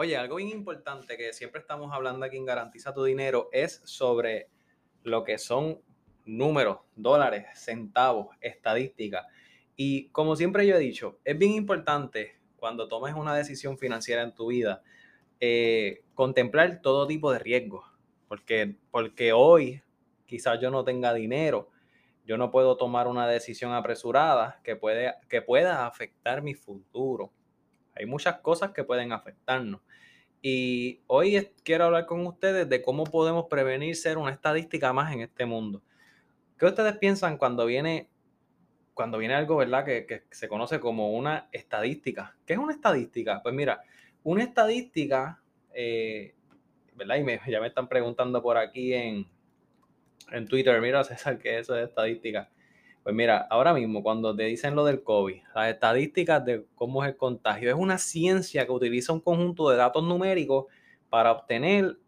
Oye, algo bien importante que siempre estamos hablando aquí en Garantiza tu Dinero es sobre lo que son números, dólares, centavos, estadísticas. Y como siempre yo he dicho, es bien importante cuando tomes una decisión financiera en tu vida, eh, contemplar todo tipo de riesgos. Porque, porque hoy quizás yo no tenga dinero, yo no puedo tomar una decisión apresurada que, puede, que pueda afectar mi futuro. Hay muchas cosas que pueden afectarnos. Y hoy quiero hablar con ustedes de cómo podemos prevenir ser una estadística más en este mundo. ¿Qué ustedes piensan cuando viene, cuando viene algo, verdad, que, se conoce como una estadística? ¿Qué es una estadística? Pues mira, una estadística, eh, ¿verdad? Y me, ya me están preguntando por aquí en, en Twitter, mira César, ¿qué es eso de estadística? Pues mira, ahora mismo cuando te dicen lo del COVID, las estadísticas de cómo es el contagio, es una ciencia que utiliza un conjunto de datos numéricos para obtener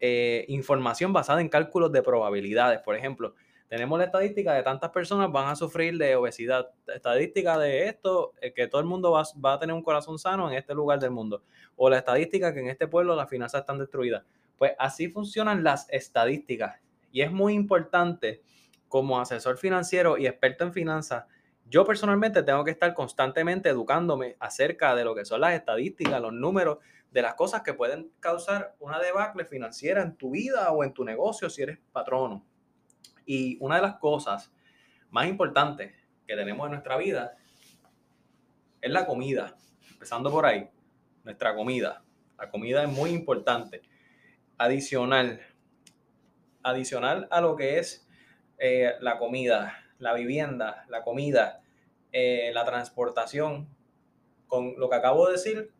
eh, información basada en cálculos de probabilidades. Por ejemplo, tenemos la estadística de tantas personas van a sufrir de obesidad, estadística de esto, eh, que todo el mundo va, va, a tener un corazón sano en este lugar del mundo, o la estadística que en este pueblo las finanzas están destruidas. Pues así funcionan las estadísticas y es muy importante como asesor financiero y experto en finanzas, yo personalmente tengo que estar constantemente educándome acerca de lo que son las estadísticas, los números, de las cosas que pueden causar una debacle financiera en tu vida o en tu negocio si eres patrono. Y una de las cosas más importantes que tenemos en nuestra vida es la comida. Empezando por ahí, nuestra comida. La comida es muy importante. Adicional, adicional a lo que es eh, la comida, la vivienda, la comida, eh, la transportación, con lo que acabo de decir,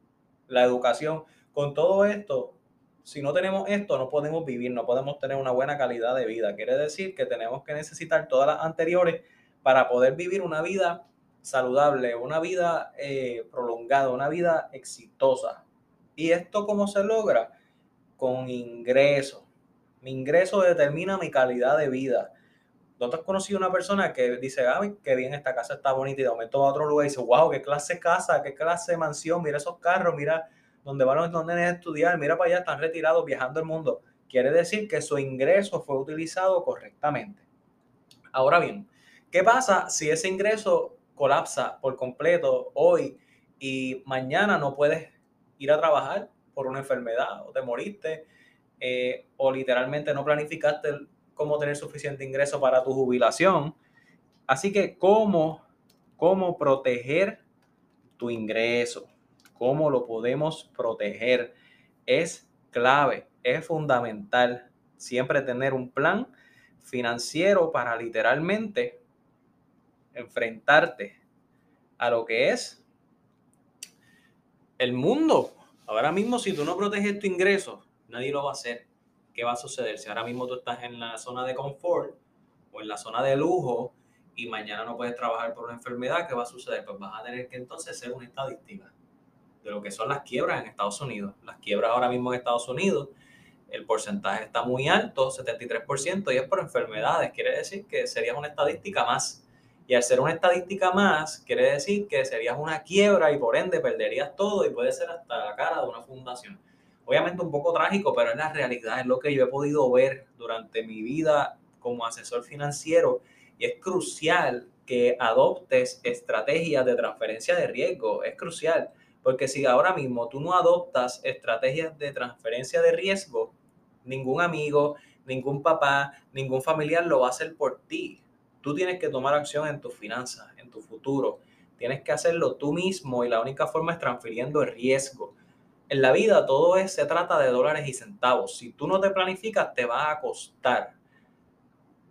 la educación, con todo esto, si no tenemos esto, no podemos vivir, no podemos tener una buena calidad de vida. Quiere decir que tenemos que necesitar todas las anteriores para poder vivir una vida saludable, una vida eh, prolongada, una vida exitosa. ¿Y esto cómo se logra? Con ingresos. Mi ingreso determina mi calidad de vida. ¿No te has conocido una persona que dice, ay, qué bien, esta casa está bonita y de momento va a otro lugar y dice, wow, qué clase casa, qué clase mansión, mira esos carros, mira dónde van los nenes a estudiar, mira para allá, están retirados viajando el mundo. Quiere decir que su ingreso fue utilizado correctamente. Ahora bien, ¿qué pasa si ese ingreso colapsa por completo hoy y mañana no puedes ir a trabajar por una enfermedad o te moriste eh, o literalmente no planificaste cómo tener suficiente ingreso para tu jubilación. Así que, ¿cómo, cómo proteger tu ingreso? ¿Cómo lo podemos proteger? Es clave, es fundamental siempre tener un plan financiero para literalmente enfrentarte a lo que es el mundo. Ahora mismo, si tú no proteges tu ingreso, nadie lo va a hacer. ¿Qué va a suceder? Si ahora mismo tú estás en la zona de confort o en la zona de lujo y mañana no puedes trabajar por una enfermedad, ¿qué va a suceder? Pues vas a tener que entonces ser una estadística de lo que son las quiebras en Estados Unidos. Las quiebras ahora mismo en Estados Unidos, el porcentaje está muy alto, 73%, y es por enfermedades. Quiere decir que serías una estadística más. Y al ser una estadística más, quiere decir que serías una quiebra y por ende perderías todo y puede ser hasta la cara de una fundación obviamente un poco trágico, pero es la realidad, es lo que yo he podido ver durante mi vida como asesor financiero y es crucial que adoptes estrategias de transferencia de riesgo, es crucial, porque si ahora mismo tú no adoptas estrategias de transferencia de riesgo, ningún amigo, ningún papá, ningún familiar lo va a hacer por ti. Tú tienes que tomar acción en tus finanzas, en tu futuro. Tienes que hacerlo tú mismo y la única forma es transfiriendo el riesgo. En la vida todo es, se trata de dólares y centavos. Si tú no te planificas, te va a costar.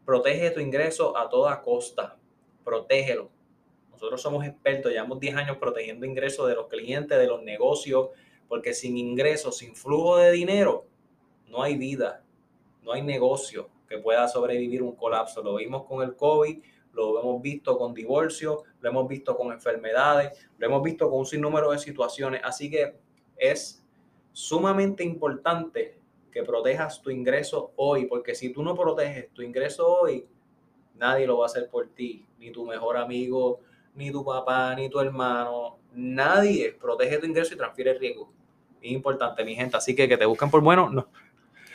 Protege tu ingreso a toda costa. Protégelo. Nosotros somos expertos, llevamos 10 años protegiendo ingresos de los clientes, de los negocios, porque sin ingresos, sin flujo de dinero, no hay vida, no hay negocio que pueda sobrevivir un colapso. Lo vimos con el COVID, lo hemos visto con divorcio, lo hemos visto con enfermedades, lo hemos visto con un sinnúmero de situaciones. Así que es sumamente importante que protejas tu ingreso hoy, porque si tú no proteges tu ingreso hoy, nadie lo va a hacer por ti, ni tu mejor amigo, ni tu papá, ni tu hermano, nadie protege tu ingreso y transfiere riesgo. Importante, mi gente. Así que que te busquen por bueno. No